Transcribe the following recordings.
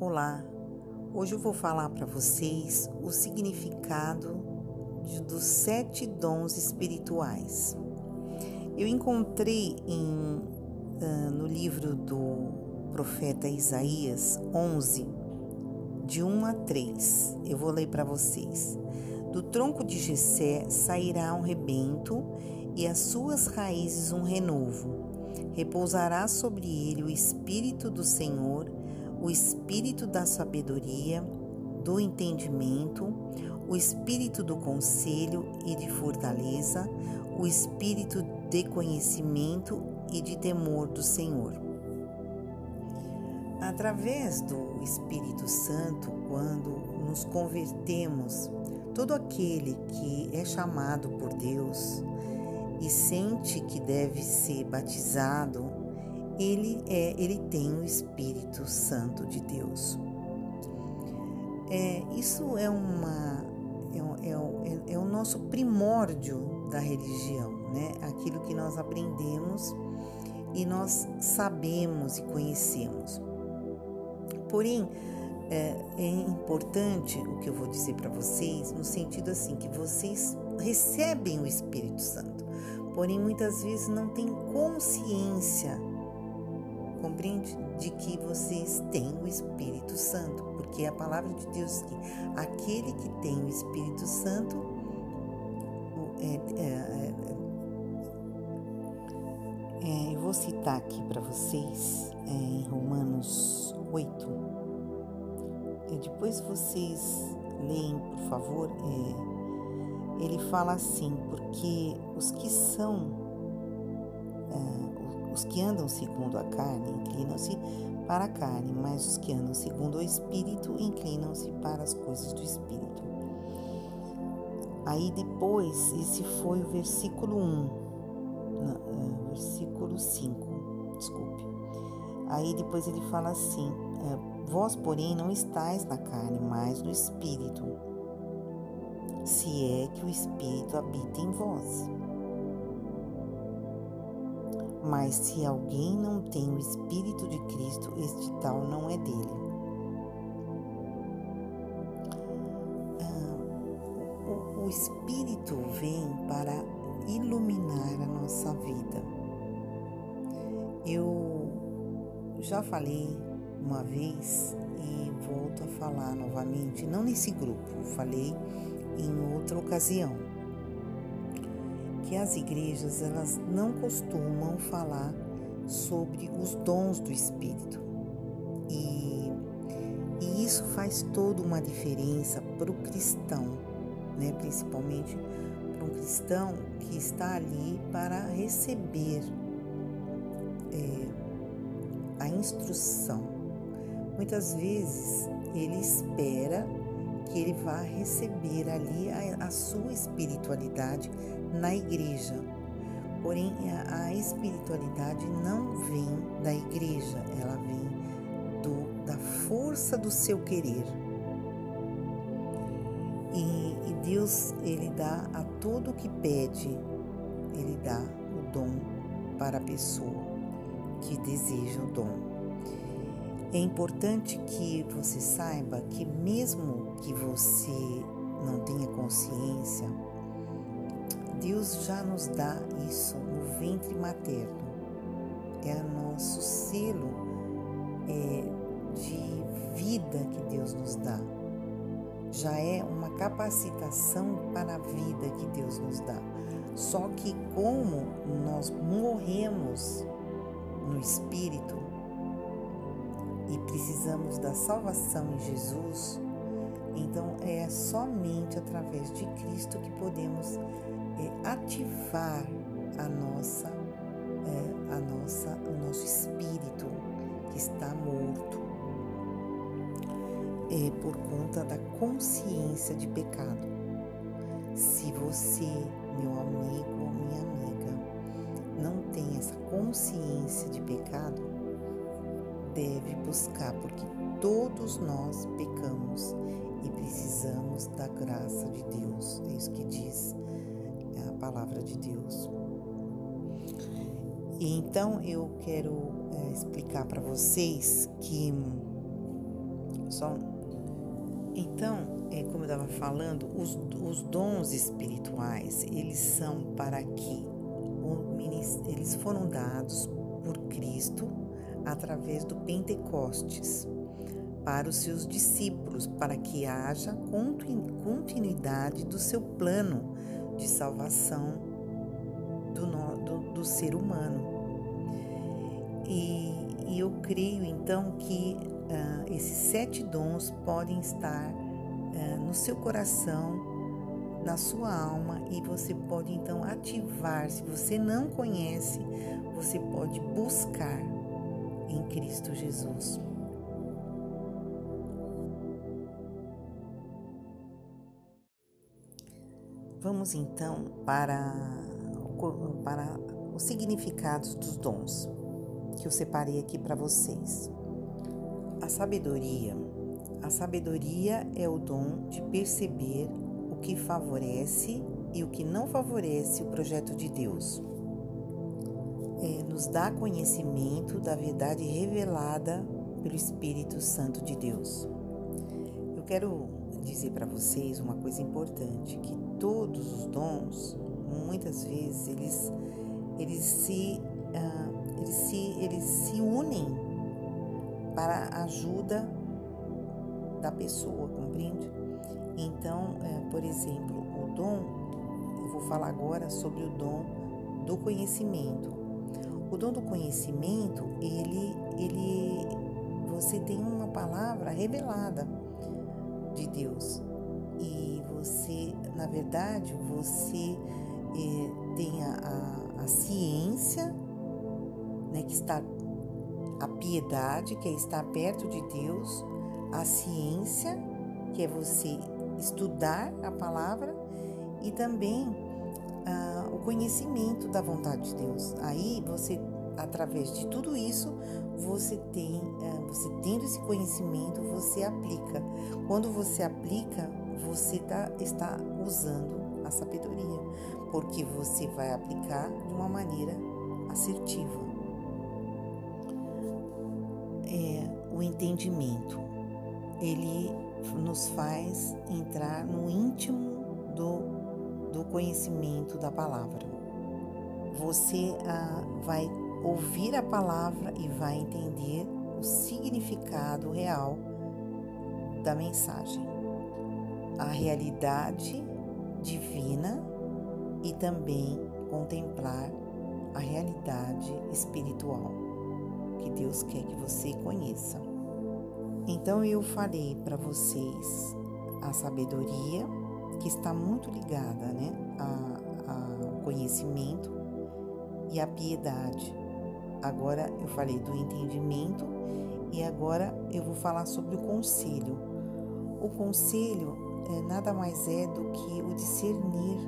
Olá, hoje eu vou falar para vocês o significado de, dos sete dons espirituais. Eu encontrei em, uh, no livro do profeta Isaías 11, de 1 a 3. Eu vou ler para vocês. Do tronco de Jessé sairá um rebento e as suas raízes um renovo. Repousará sobre ele o espírito do Senhor o espírito da sabedoria, do entendimento, o espírito do conselho e de fortaleza, o espírito de conhecimento e de temor do Senhor. Através do Espírito Santo, quando nos convertemos, todo aquele que é chamado por Deus e sente que deve ser batizado ele é, ele tem o Espírito Santo de Deus. É, isso é uma é, é, é, o nosso primórdio da religião, né? Aquilo que nós aprendemos e nós sabemos e conhecemos. Porém, é, é importante o que eu vou dizer para vocês, no sentido assim que vocês recebem o Espírito Santo, porém muitas vezes não têm consciência compreende? De que vocês têm o Espírito Santo, porque a palavra de Deus diz que aquele que tem o Espírito Santo é, é, é, é eu vou citar aqui para vocês é, em Romanos 8. depois vocês leem, por favor. É, ele fala assim, porque os que são os que andam segundo a carne inclinam-se para a carne, mas os que andam segundo o Espírito inclinam-se para as coisas do Espírito. Aí depois, esse foi o versículo 1, não, é, versículo 5, desculpe. Aí depois ele fala assim: é, Vós, porém, não estáis na carne, mas no Espírito, se é que o Espírito habita em vós. Mas se alguém não tem o Espírito de Cristo, este tal não é dele. Ah, o, o Espírito vem para iluminar a nossa vida. Eu já falei uma vez e volto a falar novamente, não nesse grupo, falei em outra ocasião que as igrejas elas não costumam falar sobre os dons do Espírito. E, e isso faz toda uma diferença para o cristão, né? principalmente para um cristão que está ali para receber é, a instrução. Muitas vezes ele espera que ele vá receber ali a, a sua espiritualidade na igreja. Porém, a espiritualidade não vem da igreja, ela vem do, da força do seu querer. E, e Deus, Ele dá a todo que pede, Ele dá o dom para a pessoa que deseja o dom. É importante que você saiba que, mesmo que você não tenha consciência, Deus já nos dá isso no ventre materno. É nosso selo é, de vida que Deus nos dá. Já é uma capacitação para a vida que Deus nos dá. Só que como nós morremos no espírito e precisamos da salvação em Jesus, então é somente através de Cristo que podemos é, ativar a nossa, é, a nossa, o nosso espírito que está morto é, por conta da consciência de pecado. Se você, meu amigo ou minha amiga, não tem essa consciência de pecado, deve buscar, porque todos nós pecamos e precisamos da graça de Deus. É isso que diz palavra de Deus. E então eu quero é, explicar para vocês que som. Então, é, como eu estava falando, os, os dons espirituais, eles são para que eles foram dados por Cristo através do Pentecostes para os seus discípulos, para que haja continuidade do seu plano de salvação do, do, do ser humano. E, e, eu creio então que uh, esses sete dons podem estar uh, no seu coração, na sua alma, e você pode então ativar. Se você não conhece, você pode buscar em Cristo Jesus. Vamos então para, para os significados dos dons que eu separei aqui para vocês. A sabedoria. A sabedoria é o dom de perceber o que favorece e o que não favorece o projeto de Deus. É, nos dá conhecimento da verdade revelada pelo Espírito Santo de Deus. Eu quero dizer para vocês uma coisa importante, que todos os dons, muitas vezes eles eles se uh, eles se eles se unem para a ajuda da pessoa, compreende? Então, uh, por exemplo, o dom, eu vou falar agora sobre o dom do conhecimento. O dom do conhecimento, ele ele você tem uma palavra revelada de Deus e você, na verdade, você eh, tem a, a, a, ciência, né, que está a piedade, que é estar perto de Deus, a ciência, que é você estudar a palavra e também ah, o conhecimento da vontade de Deus. Aí você, através de tudo isso, você tem, ah, você tendo esse conhecimento, você aplica. Quando você aplica, você tá, está usando a sabedoria, porque você vai aplicar de uma maneira assertiva. É, o entendimento, ele nos faz entrar no íntimo do, do conhecimento da palavra. Você ah, vai ouvir a palavra e vai entender o significado real da mensagem a realidade divina e também contemplar a realidade espiritual que Deus quer que você conheça. Então eu falei para vocês a sabedoria que está muito ligada, né, ao conhecimento e à piedade. Agora eu falei do entendimento e agora eu vou falar sobre o conselho. O conselho é, nada mais é do que o discernir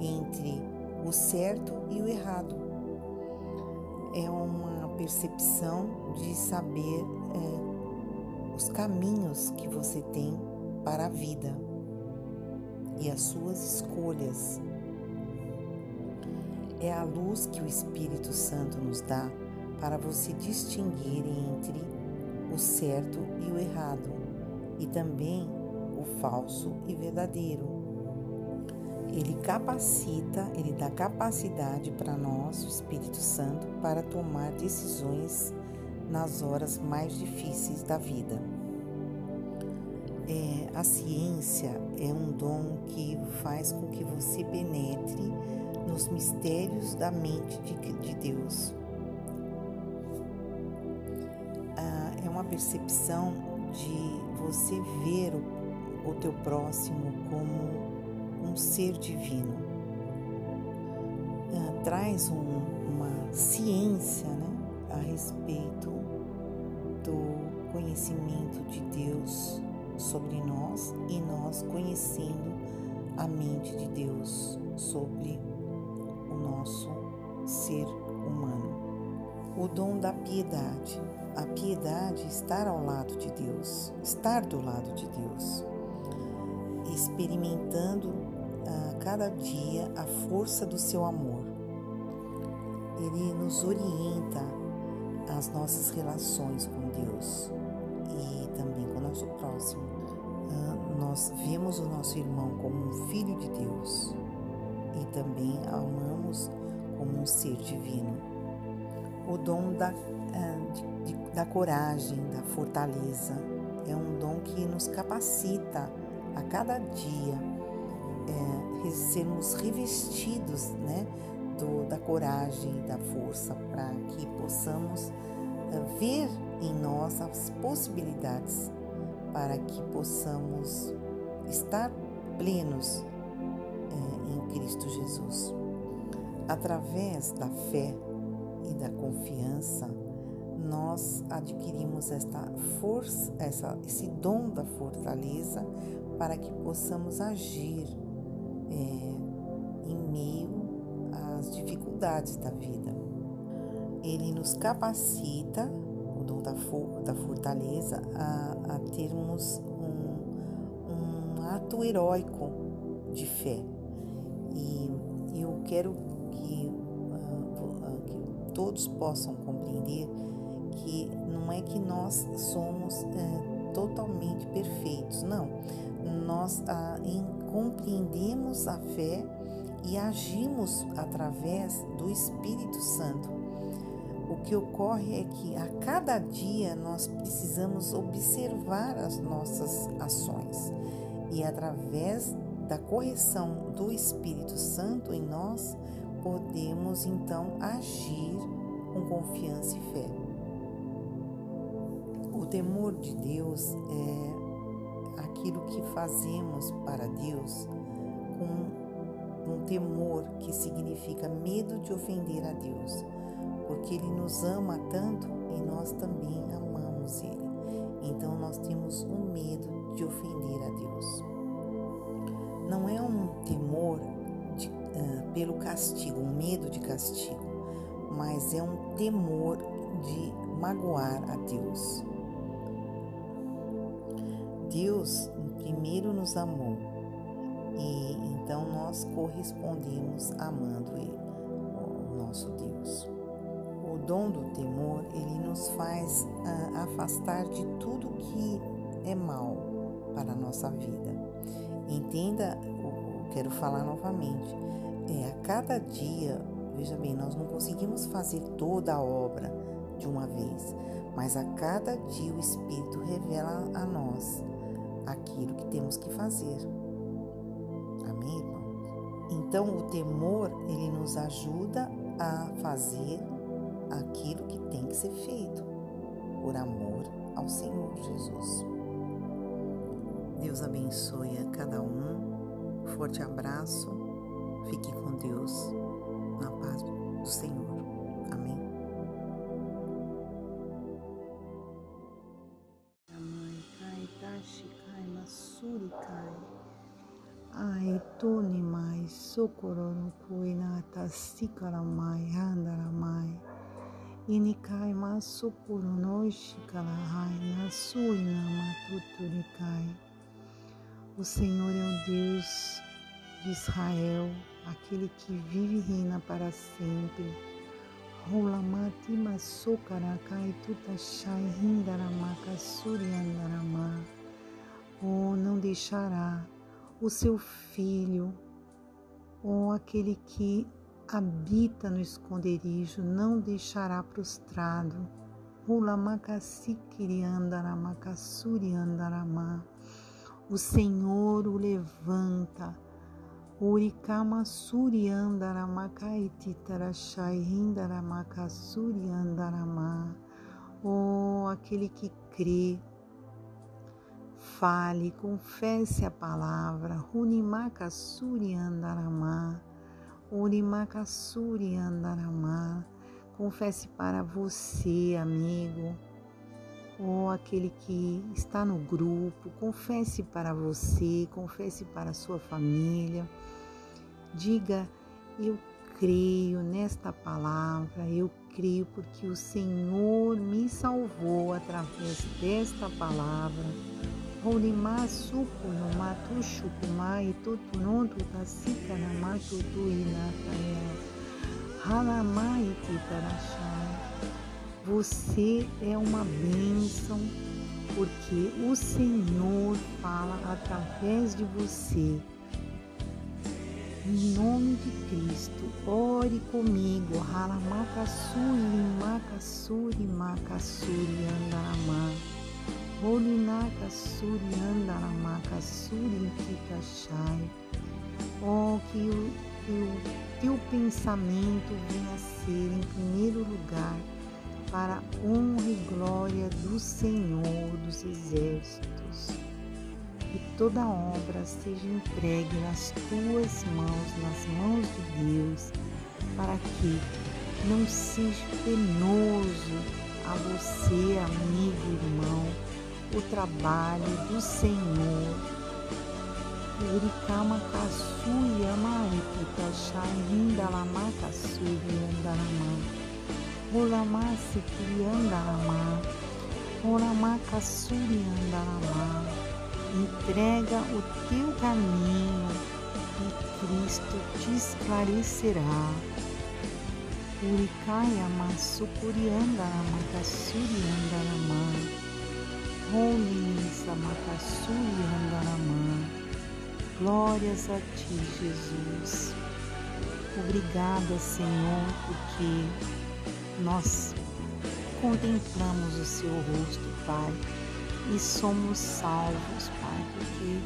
entre o certo e o errado. É uma percepção de saber é, os caminhos que você tem para a vida e as suas escolhas. É a luz que o Espírito Santo nos dá para você distinguir entre o certo e o errado e também o falso e verdadeiro. Ele capacita, ele dá capacidade para nós, o Espírito Santo, para tomar decisões nas horas mais difíceis da vida. É, a ciência é um dom que faz com que você penetre nos mistérios da mente de, de Deus. Ah, é uma percepção de você ver o o teu próximo como um ser divino. Uh, traz um, uma ciência né, a respeito do conhecimento de Deus sobre nós e nós conhecendo a mente de Deus sobre o nosso ser humano. O dom da piedade. A piedade estar ao lado de Deus, estar do lado de Deus experimentando a ah, cada dia a força do seu amor. Ele nos orienta as nossas relações com Deus e também com o nosso próximo. Ah, nós vemos o nosso irmão como um filho de Deus e também amamos como um ser divino. O dom da, ah, de, da coragem, da fortaleza, é um dom que nos capacita a cada dia é, sermos revestidos né, do, da coragem e da força para que possamos é, ver em nós as possibilidades para que possamos estar plenos é, em Cristo Jesus. Através da fé e da confiança, nós adquirimos esta força, essa, esse dom da fortaleza para que possamos agir é, em meio às dificuldades da vida. Ele nos capacita, o dom da, da fortaleza, a, a termos um, um ato heróico de fé. E eu quero que, uh, que todos possam compreender que não é que nós somos é, totalmente perfeitos, não. Nós ah, em, compreendemos a fé e agimos através do Espírito Santo. O que ocorre é que a cada dia nós precisamos observar as nossas ações e através da correção do Espírito Santo em nós podemos então agir com confiança e fé temor de Deus é aquilo que fazemos para Deus com um temor que significa medo de ofender a Deus, porque Ele nos ama tanto e nós também amamos Ele. Então nós temos um medo de ofender a Deus. Não é um temor de, uh, pelo castigo, um medo de castigo, mas é um temor de magoar a Deus. Deus primeiro nos amou e então nós correspondemos amando Ele, o nosso Deus. O dom do temor, ele nos faz uh, afastar de tudo que é mal para a nossa vida. Entenda, quero falar novamente, é a cada dia, veja bem, nós não conseguimos fazer toda a obra de uma vez, mas a cada dia o Espírito revela a nós aquilo que temos que fazer. Amém, irmãos? Então, o temor, ele nos ajuda a fazer aquilo que tem que ser feito, por amor ao Senhor Jesus. Deus abençoe a cada um. Forte abraço. Fique com Deus. Na paz do Senhor. Ai toni mai sokoro no kuinata sikara mai handara mai. Inikai ma sokoro no shikara hai na suina matuturikai. O Senhor é o Deus de Israel, aquele que vive e reina para sempre. Rolamati masokarakai tutashai hindaramaka suriandarama. Oh, não deixará o seu filho, ou aquele que habita no esconderijo, não deixará prostrado. O Senhor o levanta. Urikama Suryandaramakaititarashai Hindaramakasuryandarama. Oh, aquele que crê Fale, confesse a palavra. Andaramá. Suri andaramá. Confesse para você, amigo, ou aquele que está no grupo. Confesse para você, confesse para a sua família. Diga: Eu creio nesta palavra, eu creio porque o Senhor me salvou através desta palavra. Você é uma bênção, porque o Senhor fala através de você. Em nome de Cristo, ore comigo. Halamacassuri, macassuri, macassuri, andaramá. Rolinakassuri, andaramakassuri, kitachai. Oh, que que o teu pensamento venha a ser, em primeiro lugar, para a honra e glória do Senhor dos Exércitos. Que toda obra seja entregue nas tuas mãos, nas mãos de Deus, para que não seja penoso a você, amigo, irmão, o trabalho do Senhor Urikama kasui amaipita shahindalama kasuri andalama. Olama sikiri andalama. Olama kasuri andalama. Entrega o teu caminho e Cristo te esclarecerá. Urikaya masukuri andalama kasuri andalama. Holy samakasuri andalama. Glórias a Ti, Jesus. Obrigada, Senhor, porque nós contemplamos o Seu rosto, Pai, e somos salvos, Pai, porque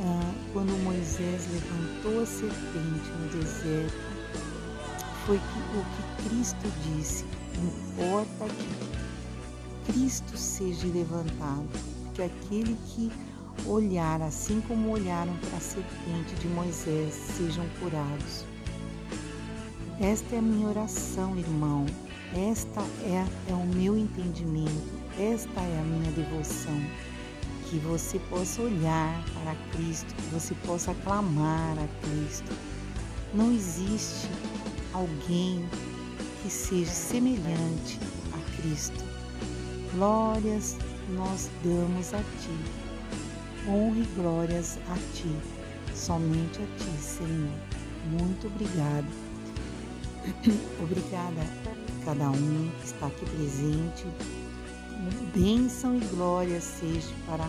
ah, quando Moisés levantou a serpente no deserto, foi o que Cristo disse: importa que Cristo seja levantado, que aquele que olhar assim como olharam para a serpente de Moisés, sejam curados. Esta é a minha oração, irmão. Esta é, é o meu entendimento. Esta é a minha devoção. Que você possa olhar para Cristo, que você possa clamar a Cristo. Não existe alguém que seja semelhante a Cristo. Glórias nós damos a Ti honra e glórias a Ti, somente a Ti, Senhor. Muito obrigado. Obrigada a cada um que está aqui presente. Bênção e glória seja para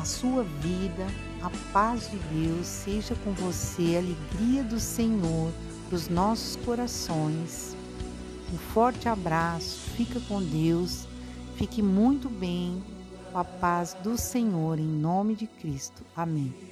a sua vida, a paz de Deus seja com você, a alegria do Senhor dos nossos corações. Um forte abraço, fica com Deus, fique muito bem com a paz do Senhor, em nome de Cristo. Amém.